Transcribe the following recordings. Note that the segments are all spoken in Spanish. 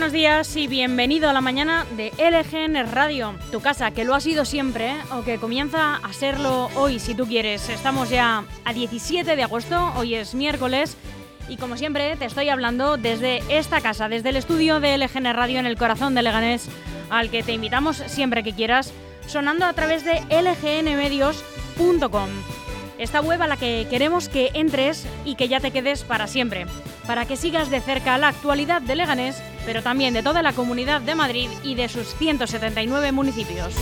Buenos días y bienvenido a la mañana de LGN Radio, tu casa, que lo ha sido siempre, ¿eh? o que comienza a serlo hoy, si tú quieres. Estamos ya a 17 de agosto, hoy es miércoles, y como siempre te estoy hablando desde esta casa, desde el estudio de LGN Radio en el corazón de Leganés, al que te invitamos siempre que quieras, sonando a través de lgnmedios.com. Esta web a la que queremos que entres y que ya te quedes para siempre, para que sigas de cerca la actualidad de Leganés, pero también de toda la comunidad de Madrid y de sus 179 municipios.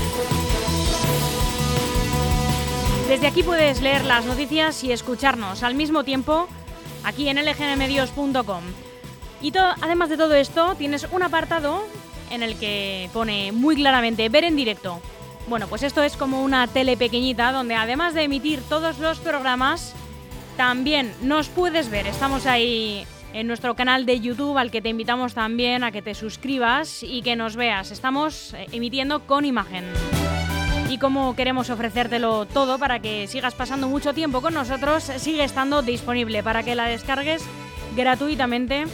Desde aquí puedes leer las noticias y escucharnos al mismo tiempo aquí en lgnmedios.com. Y además de todo esto, tienes un apartado en el que pone muy claramente ver en directo bueno, pues esto es como una tele pequeñita donde además de emitir todos los programas, también nos puedes ver. Estamos ahí en nuestro canal de YouTube al que te invitamos también a que te suscribas y que nos veas. Estamos eh, emitiendo con imagen. Y como queremos ofrecértelo todo para que sigas pasando mucho tiempo con nosotros, sigue estando disponible para que la descargues gratuitamente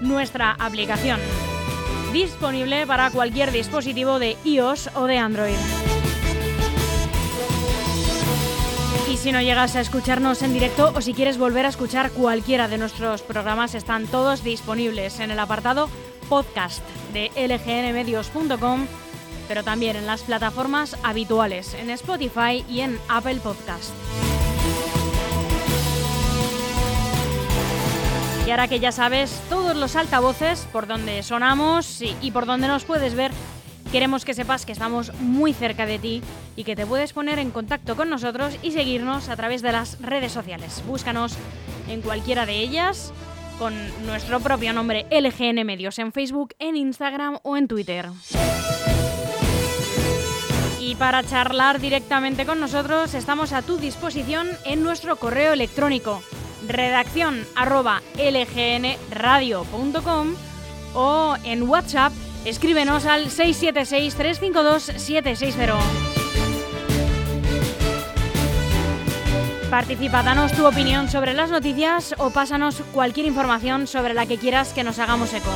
nuestra aplicación. Disponible para cualquier dispositivo de iOS o de Android. Si no llegas a escucharnos en directo o si quieres volver a escuchar cualquiera de nuestros programas, están todos disponibles en el apartado podcast de lgnmedios.com, pero también en las plataformas habituales, en Spotify y en Apple Podcast. Y ahora que ya sabes todos los altavoces por donde sonamos y por donde nos puedes ver, Queremos que sepas que estamos muy cerca de ti y que te puedes poner en contacto con nosotros y seguirnos a través de las redes sociales. Búscanos en cualquiera de ellas con nuestro propio nombre LGN Medios en Facebook, en Instagram o en Twitter. Y para charlar directamente con nosotros estamos a tu disposición en nuestro correo electrónico redacción lgnradio.com o en WhatsApp Escríbenos al 676-352-760. Participa, danos tu opinión sobre las noticias o pásanos cualquier información sobre la que quieras que nos hagamos eco.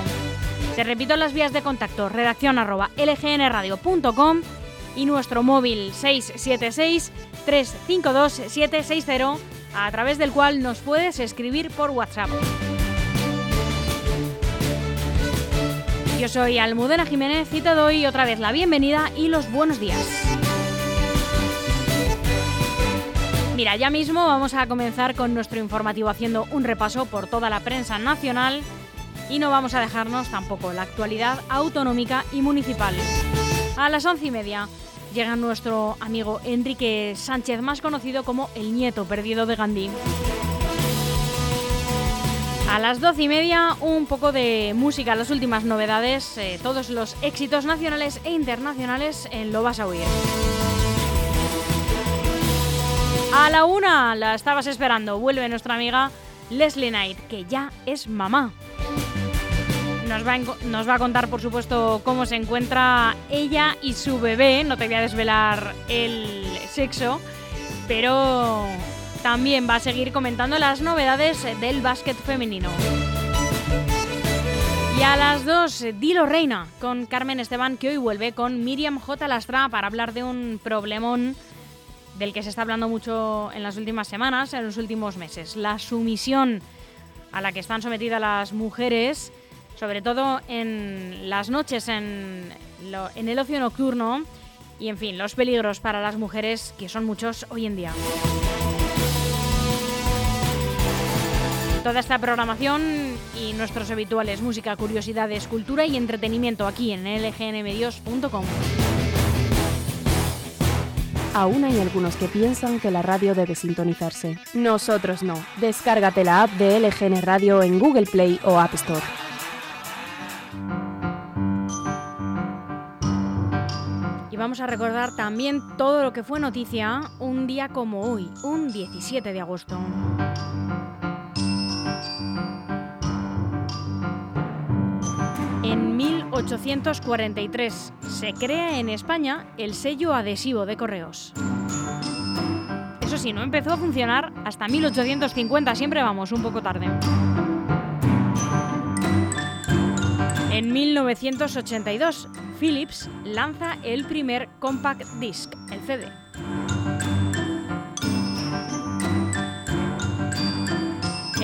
Te repito las vías de contacto, redacción lgnradio.com y nuestro móvil 676-352-760 a través del cual nos puedes escribir por WhatsApp. Yo soy Almudena Jiménez y te doy otra vez la bienvenida y los buenos días. Mira, ya mismo vamos a comenzar con nuestro informativo haciendo un repaso por toda la prensa nacional y no vamos a dejarnos tampoco la actualidad autonómica y municipal. A las once y media llega nuestro amigo Enrique Sánchez, más conocido como el nieto perdido de Gandhi. A las doce y media, un poco de música, las últimas novedades, eh, todos los éxitos nacionales e internacionales en Lo Vas a Oír. A la una, la estabas esperando, vuelve nuestra amiga Leslie Knight, que ya es mamá. Nos va, nos va a contar, por supuesto, cómo se encuentra ella y su bebé. No te voy a desvelar el sexo, pero también va a seguir comentando las novedades del básquet femenino. Y a las 2, Dilo Reina, con Carmen Esteban, que hoy vuelve con Miriam J. Lastra para hablar de un problemón del que se está hablando mucho en las últimas semanas, en los últimos meses. La sumisión a la que están sometidas las mujeres, sobre todo en las noches, en, en el ocio nocturno, y en fin, los peligros para las mujeres, que son muchos hoy en día. Toda esta programación y nuestros habituales música, curiosidades, cultura y entretenimiento aquí en lgnmedios.com. Aún hay algunos que piensan que la radio debe sintonizarse. Nosotros no. Descárgate la app de LGN Radio en Google Play o App Store. Y vamos a recordar también todo lo que fue noticia un día como hoy, un 17 de agosto. En 1843 se crea en España el sello adhesivo de correos. Eso sí, no empezó a funcionar hasta 1850, siempre vamos un poco tarde. En 1982, Philips lanza el primer compact disc, el CD.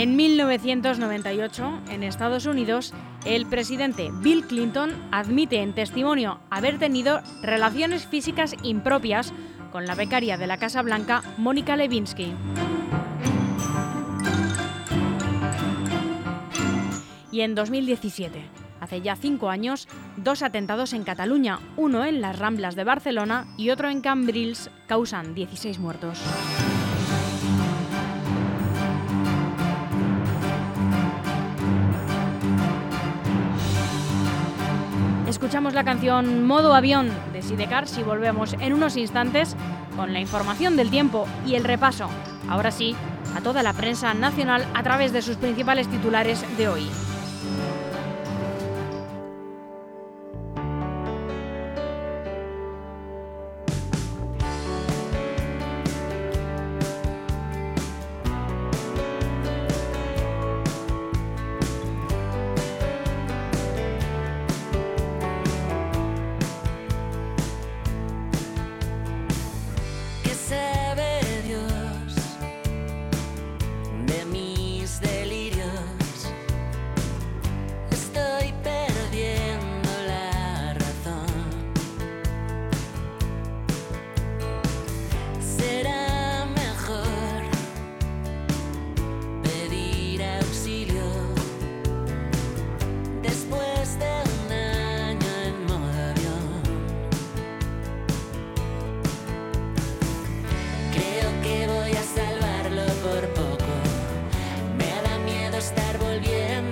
En 1998, en Estados Unidos, el presidente Bill Clinton admite en testimonio haber tenido relaciones físicas impropias con la becaria de la Casa Blanca, Mónica Lewinsky. Y en 2017, hace ya cinco años, dos atentados en Cataluña, uno en las Ramblas de Barcelona y otro en Cambrils, causan 16 muertos. Escuchamos la canción Modo Avión de Sidecars y volvemos en unos instantes con la información del tiempo y el repaso, ahora sí, a toda la prensa nacional a través de sus principales titulares de hoy. estar volviendo.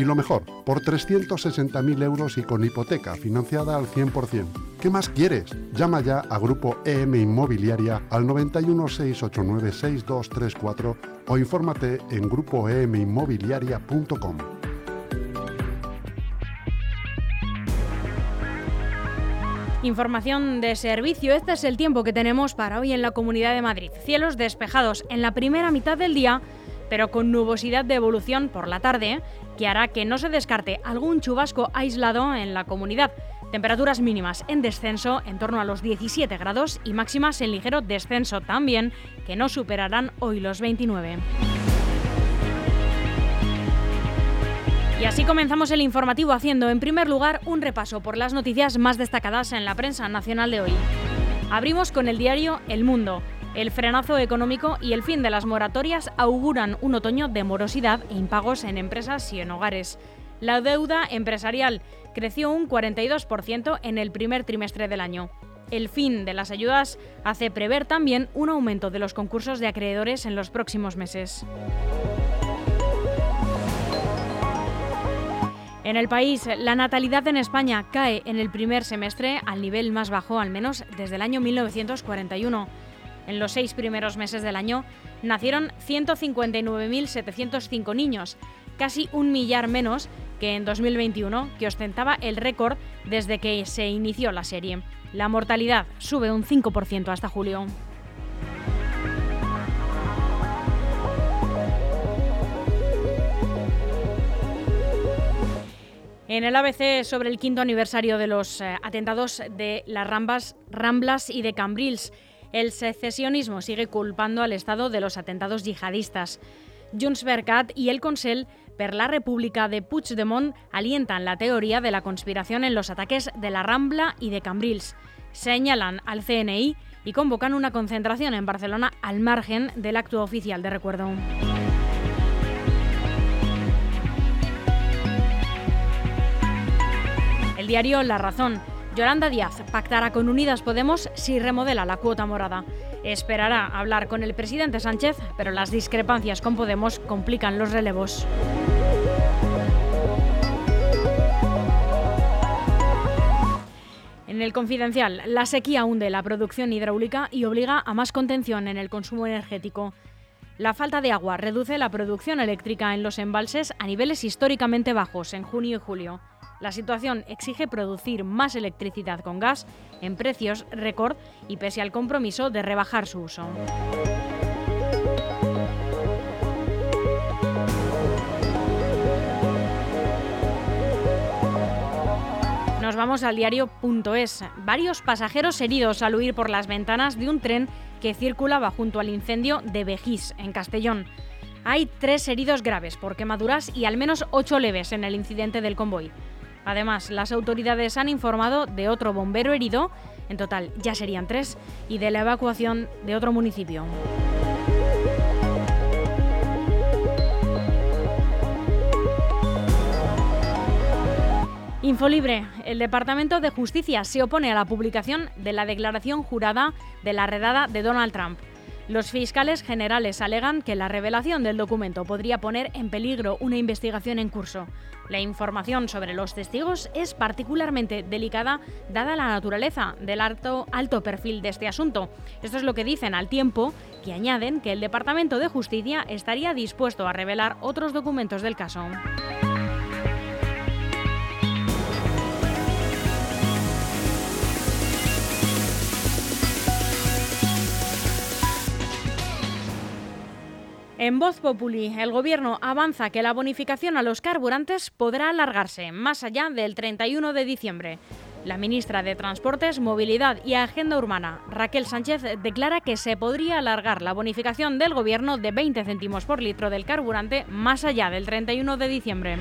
Y lo mejor, por 360.000 euros y con hipoteca financiada al 100%. ¿Qué más quieres? Llama ya a Grupo EM Inmobiliaria al 91 689 6234 o infórmate en grupoeminmobiliaria.com. Información de servicio. Este es el tiempo que tenemos para hoy en la Comunidad de Madrid. Cielos despejados en la primera mitad del día, pero con nubosidad de evolución por la tarde, que hará que no se descarte algún chubasco aislado en la comunidad. Temperaturas mínimas en descenso en torno a los 17 grados y máximas en ligero descenso también, que no superarán hoy los 29. Y así comenzamos el informativo haciendo en primer lugar un repaso por las noticias más destacadas en la prensa nacional de hoy. Abrimos con el diario El Mundo. El frenazo económico y el fin de las moratorias auguran un otoño de morosidad e impagos en empresas y en hogares. La deuda empresarial creció un 42% en el primer trimestre del año. El fin de las ayudas hace prever también un aumento de los concursos de acreedores en los próximos meses. En el país, la natalidad en España cae en el primer semestre al nivel más bajo, al menos desde el año 1941. En los seis primeros meses del año nacieron 159.705 niños, casi un millar menos que en 2021, que ostentaba el récord desde que se inició la serie. La mortalidad sube un 5% hasta julio. En el ABC sobre el quinto aniversario de los eh, atentados de las Rambas, Ramblas y de Cambrils, el secesionismo sigue culpando al Estado de los atentados yihadistas. Junts per y el Consell per la República de Puigdemont alientan la teoría de la conspiración en los ataques de la Rambla y de Cambrils. Señalan al CNI y convocan una concentración en Barcelona al margen del acto oficial de recuerdo. El diario La Razón Yolanda Díaz pactará con Unidas Podemos si remodela la cuota morada. Esperará hablar con el presidente Sánchez, pero las discrepancias con Podemos complican los relevos. En el confidencial, la sequía hunde la producción hidráulica y obliga a más contención en el consumo energético. La falta de agua reduce la producción eléctrica en los embalses a niveles históricamente bajos en junio y julio. La situación exige producir más electricidad con gas en precios récord y pese al compromiso de rebajar su uso. Nos vamos al diario.es. Varios pasajeros heridos al huir por las ventanas de un tren que circulaba junto al incendio de Vejís, en Castellón. Hay tres heridos graves por quemaduras y al menos ocho leves en el incidente del convoy. Además, las autoridades han informado de otro bombero herido, en total ya serían tres, y de la evacuación de otro municipio. Infolibre. El Departamento de Justicia se opone a la publicación de la declaración jurada de la redada de Donald Trump. Los fiscales generales alegan que la revelación del documento podría poner en peligro una investigación en curso. La información sobre los testigos es particularmente delicada dada la naturaleza del alto, alto perfil de este asunto. Esto es lo que dicen al tiempo que añaden que el Departamento de Justicia estaría dispuesto a revelar otros documentos del caso. En Voz Populi, el Gobierno avanza que la bonificación a los carburantes podrá alargarse más allá del 31 de diciembre. La ministra de Transportes, Movilidad y Agenda Urbana, Raquel Sánchez, declara que se podría alargar la bonificación del Gobierno de 20 céntimos por litro del carburante más allá del 31 de diciembre.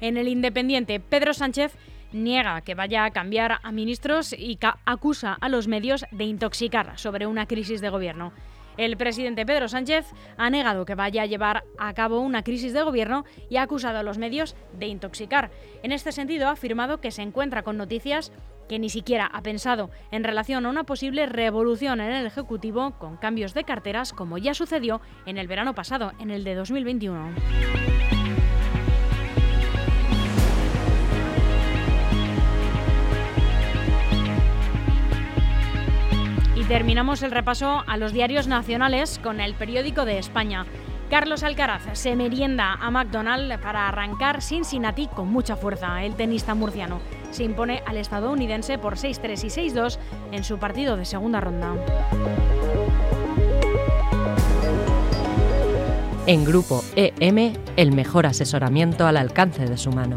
En el Independiente, Pedro Sánchez niega que vaya a cambiar a ministros y acusa a los medios de intoxicar sobre una crisis de gobierno. El presidente Pedro Sánchez ha negado que vaya a llevar a cabo una crisis de gobierno y ha acusado a los medios de intoxicar. En este sentido, ha afirmado que se encuentra con noticias que ni siquiera ha pensado en relación a una posible revolución en el Ejecutivo con cambios de carteras como ya sucedió en el verano pasado, en el de 2021. Terminamos el repaso a los diarios nacionales con el periódico de España. Carlos Alcaraz se merienda a McDonald para arrancar Cincinnati con mucha fuerza. El tenista murciano se impone al estadounidense por 6-3 y 6-2 en su partido de segunda ronda. En Grupo EM, el mejor asesoramiento al alcance de su mano.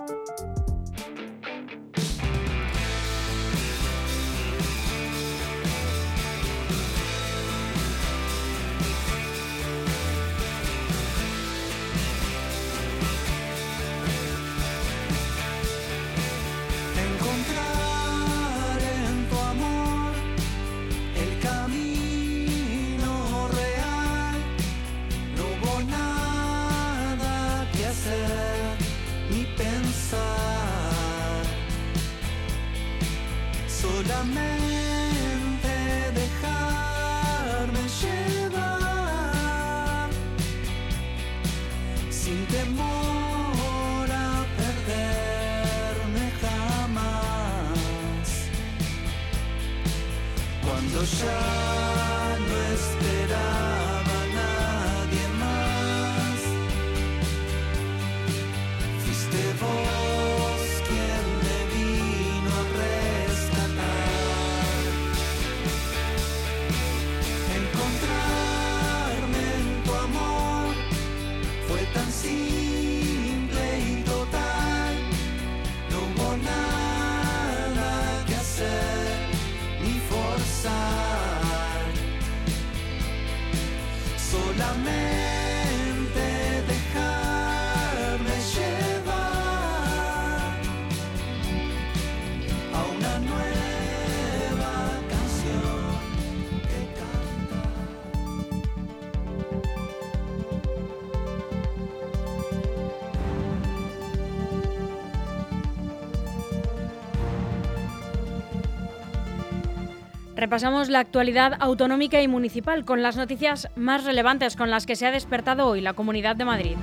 Repasamos la actualidad autonómica y municipal con las noticias más relevantes con las que se ha despertado hoy la Comunidad de Madrid.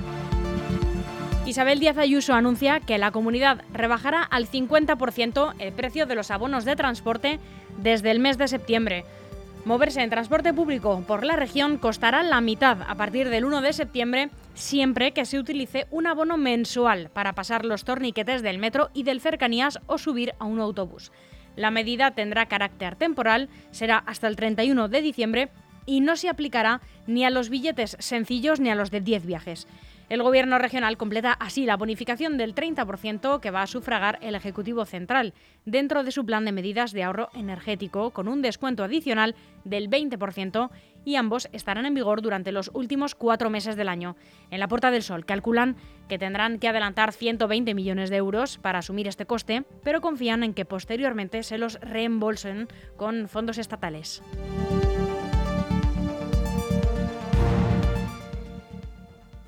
Isabel Díaz Ayuso anuncia que la comunidad rebajará al 50% el precio de los abonos de transporte desde el mes de septiembre. Moverse en transporte público por la región costará la mitad a partir del 1 de septiembre siempre que se utilice un abono mensual para pasar los torniquetes del metro y del cercanías o subir a un autobús. La medida tendrá carácter temporal, será hasta el 31 de diciembre y no se aplicará ni a los billetes sencillos ni a los de 10 viajes. El Gobierno regional completa así la bonificación del 30% que va a sufragar el Ejecutivo Central dentro de su plan de medidas de ahorro energético con un descuento adicional del 20% y ambos estarán en vigor durante los últimos cuatro meses del año. En la Puerta del Sol calculan que tendrán que adelantar 120 millones de euros para asumir este coste, pero confían en que posteriormente se los reembolsen con fondos estatales.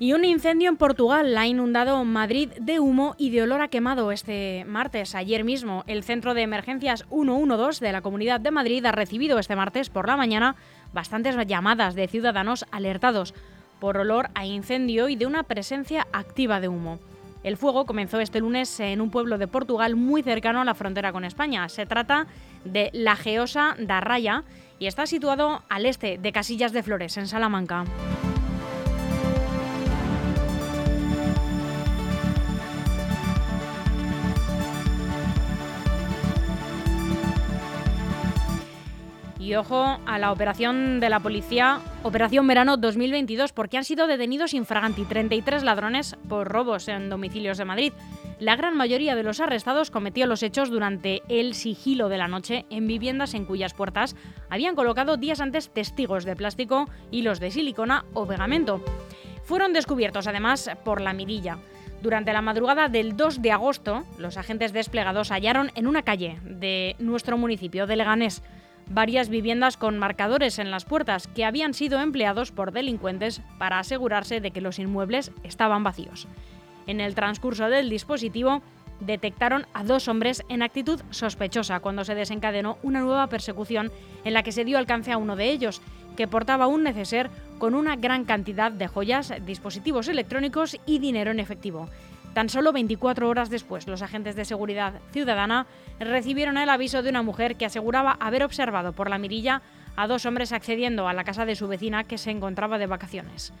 Y un incendio en Portugal ha inundado Madrid de humo y de olor a quemado este martes. Ayer mismo, el Centro de Emergencias 112 de la Comunidad de Madrid ha recibido este martes por la mañana bastantes llamadas de ciudadanos alertados por olor a incendio y de una presencia activa de humo. El fuego comenzó este lunes en un pueblo de Portugal muy cercano a la frontera con España. Se trata de La Geosa da Raya y está situado al este de Casillas de Flores, en Salamanca. Ojo a la operación de la policía, Operación Verano 2022, porque han sido detenidos infraganti 33 ladrones por robos en domicilios de Madrid. La gran mayoría de los arrestados cometió los hechos durante el sigilo de la noche en viviendas en cuyas puertas habían colocado días antes testigos de plástico, hilos de silicona o pegamento. Fueron descubiertos además por la mirilla. Durante la madrugada del 2 de agosto, los agentes desplegados hallaron en una calle de nuestro municipio de Leganés varias viviendas con marcadores en las puertas que habían sido empleados por delincuentes para asegurarse de que los inmuebles estaban vacíos. En el transcurso del dispositivo, detectaron a dos hombres en actitud sospechosa cuando se desencadenó una nueva persecución en la que se dio alcance a uno de ellos, que portaba un neceser con una gran cantidad de joyas, dispositivos electrónicos y dinero en efectivo. Tan solo 24 horas después, los agentes de seguridad ciudadana recibieron el aviso de una mujer que aseguraba haber observado por la mirilla a dos hombres accediendo a la casa de su vecina que se encontraba de vacaciones.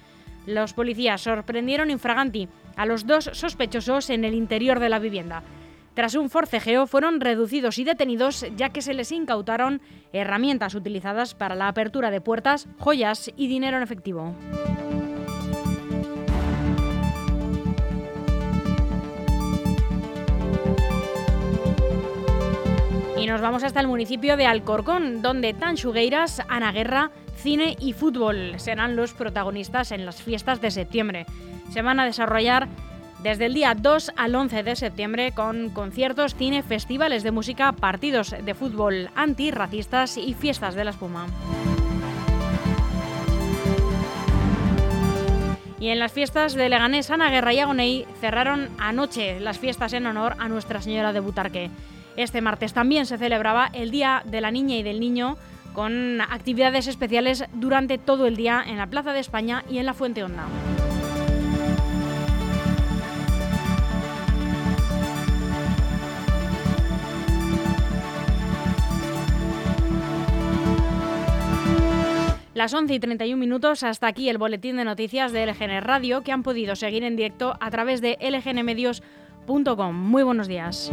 Los policías sorprendieron infraganti a los dos sospechosos en el interior de la vivienda. Tras un forcejeo fueron reducidos y detenidos ya que se les incautaron herramientas utilizadas para la apertura de puertas, joyas y dinero en efectivo. Y nos vamos hasta el municipio de Alcorcón, donde Tanchugueiras, Ana Guerra, cine y fútbol serán los protagonistas en las fiestas de septiembre. Se van a desarrollar desde el día 2 al 11 de septiembre con conciertos, cine, festivales de música, partidos de fútbol antirracistas y fiestas de la espuma. Y en las fiestas de Leganés, Ana Guerra y Agoney cerraron anoche las fiestas en honor a Nuestra Señora de Butarque. Este martes también se celebraba el Día de la Niña y del Niño con actividades especiales durante todo el día en la Plaza de España y en la Fuente Honda. Las 11 y 31 minutos, hasta aquí el boletín de noticias de LGN Radio que han podido seguir en directo a través de lgnmedios.com. Muy buenos días.